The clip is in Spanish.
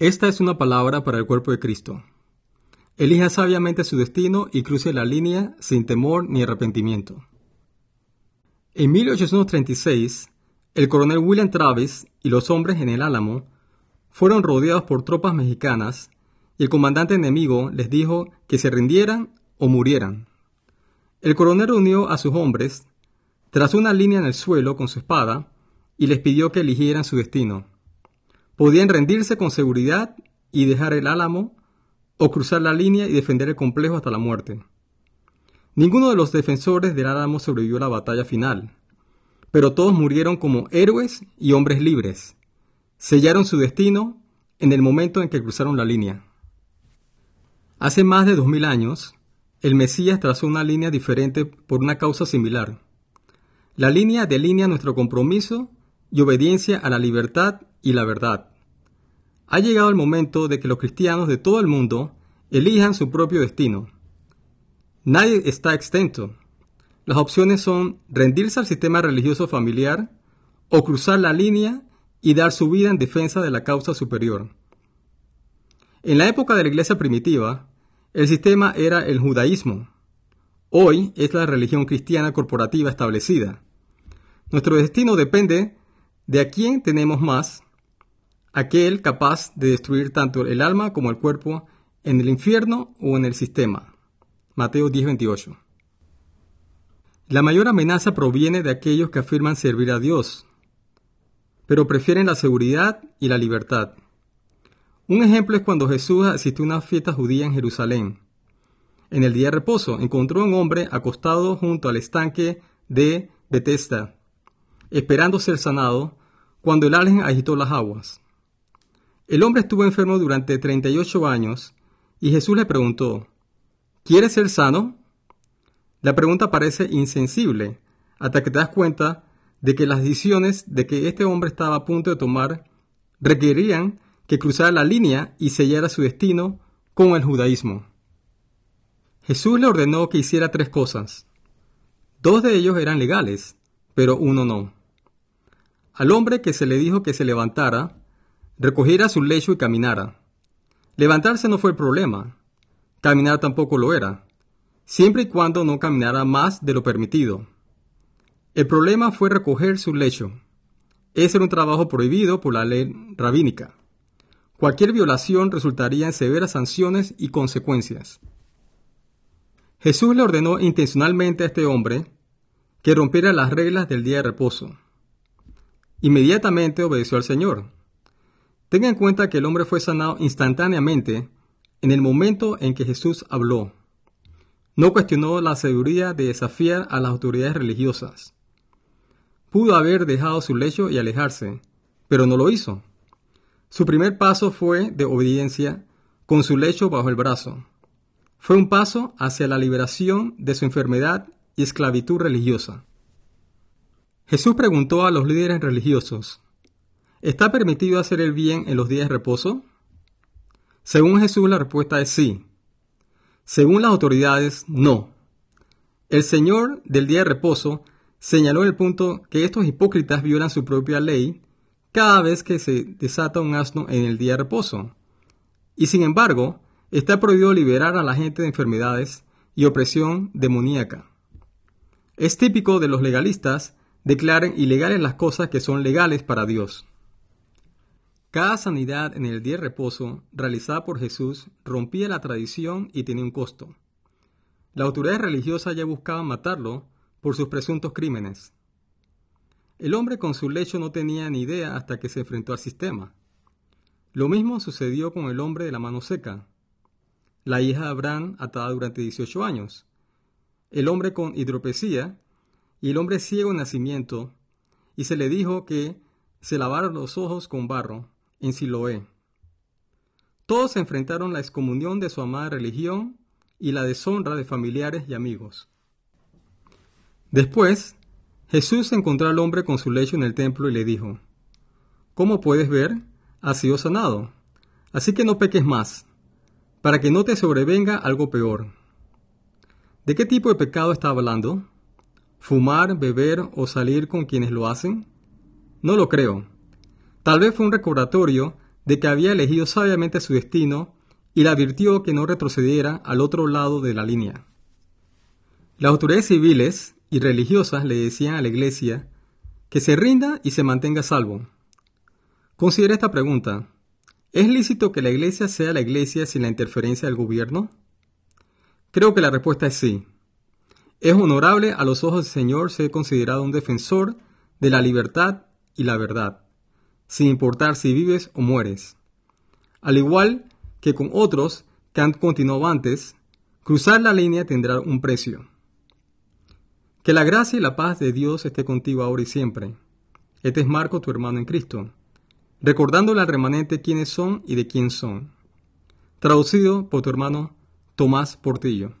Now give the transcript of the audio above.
Esta es una palabra para el cuerpo de Cristo. Elija sabiamente su destino y cruce la línea sin temor ni arrepentimiento. En 1836, el coronel William Travis y los hombres en el Álamo fueron rodeados por tropas mexicanas y el comandante enemigo les dijo que se rindieran o murieran. El coronel unió a sus hombres, trazó una línea en el suelo con su espada y les pidió que eligieran su destino. Podían rendirse con seguridad y dejar el álamo o cruzar la línea y defender el complejo hasta la muerte. Ninguno de los defensores del álamo sobrevivió a la batalla final, pero todos murieron como héroes y hombres libres. Sellaron su destino en el momento en que cruzaron la línea. Hace más de dos mil años, el Mesías trazó una línea diferente por una causa similar. La línea delinea nuestro compromiso y obediencia a la libertad y la verdad. Ha llegado el momento de que los cristianos de todo el mundo elijan su propio destino. Nadie está exento. Las opciones son rendirse al sistema religioso familiar o cruzar la línea y dar su vida en defensa de la causa superior. En la época de la iglesia primitiva, el sistema era el judaísmo. Hoy es la religión cristiana corporativa establecida. Nuestro destino depende de a quién tenemos más aquel capaz de destruir tanto el alma como el cuerpo en el infierno o en el sistema. Mateo 10:28. La mayor amenaza proviene de aquellos que afirman servir a Dios, pero prefieren la seguridad y la libertad. Un ejemplo es cuando Jesús asistió a una fiesta judía en Jerusalén. En el día de reposo encontró a un hombre acostado junto al estanque de Bethesda, esperando ser sanado, cuando el ángel agitó las aguas. El hombre estuvo enfermo durante 38 años y Jesús le preguntó, ¿Quieres ser sano? La pregunta parece insensible hasta que te das cuenta de que las decisiones de que este hombre estaba a punto de tomar requerían que cruzara la línea y sellara su destino con el judaísmo. Jesús le ordenó que hiciera tres cosas. Dos de ellos eran legales, pero uno no. Al hombre que se le dijo que se levantara, recogiera su lecho y caminara. Levantarse no fue el problema, caminar tampoco lo era, siempre y cuando no caminara más de lo permitido. El problema fue recoger su lecho. Ese era un trabajo prohibido por la ley rabínica. Cualquier violación resultaría en severas sanciones y consecuencias. Jesús le ordenó intencionalmente a este hombre que rompiera las reglas del día de reposo. Inmediatamente obedeció al Señor. Tenga en cuenta que el hombre fue sanado instantáneamente en el momento en que Jesús habló. No cuestionó la seguridad de desafiar a las autoridades religiosas. Pudo haber dejado su lecho y alejarse, pero no lo hizo. Su primer paso fue de obediencia con su lecho bajo el brazo. Fue un paso hacia la liberación de su enfermedad y esclavitud religiosa. Jesús preguntó a los líderes religiosos, ¿Está permitido hacer el bien en los días de reposo? Según Jesús la respuesta es sí. Según las autoridades, no. El Señor del día de reposo señaló el punto que estos hipócritas violan su propia ley cada vez que se desata un asno en el día de reposo. Y sin embargo, está prohibido liberar a la gente de enfermedades y opresión demoníaca. Es típico de los legalistas declaren ilegales las cosas que son legales para Dios. Cada sanidad en el día de reposo realizada por Jesús rompía la tradición y tenía un costo. La autoridad religiosa ya buscaba matarlo por sus presuntos crímenes. El hombre con su lecho no tenía ni idea hasta que se enfrentó al sistema. Lo mismo sucedió con el hombre de la mano seca, la hija de Abraham atada durante 18 años, el hombre con hidropesía y el hombre ciego en nacimiento, y se le dijo que se lavara los ojos con barro en Siloé. Todos enfrentaron la excomunión de su amada religión y la deshonra de familiares y amigos. Después, Jesús encontró al hombre con su lecho en el templo y le dijo, Como puedes ver, has sido sanado, así que no peques más, para que no te sobrevenga algo peor. ¿De qué tipo de pecado está hablando? ¿Fumar, beber o salir con quienes lo hacen? No lo creo. Tal vez fue un recordatorio de que había elegido sabiamente su destino y le advirtió que no retrocediera al otro lado de la línea. Las autoridades civiles y religiosas le decían a la iglesia que se rinda y se mantenga salvo. Considera esta pregunta. ¿Es lícito que la iglesia sea la iglesia sin la interferencia del gobierno? Creo que la respuesta es sí. Es honorable a los ojos del Señor ser considerado un defensor de la libertad y la verdad, sin importar si vives o mueres. Al igual que con otros que han continuado antes, cruzar la línea tendrá un precio. Que la gracia y la paz de Dios esté contigo ahora y siempre. Este es Marco, tu hermano en Cristo, recordándole al remanente quiénes son y de quién son. Traducido por tu hermano Tomás Portillo.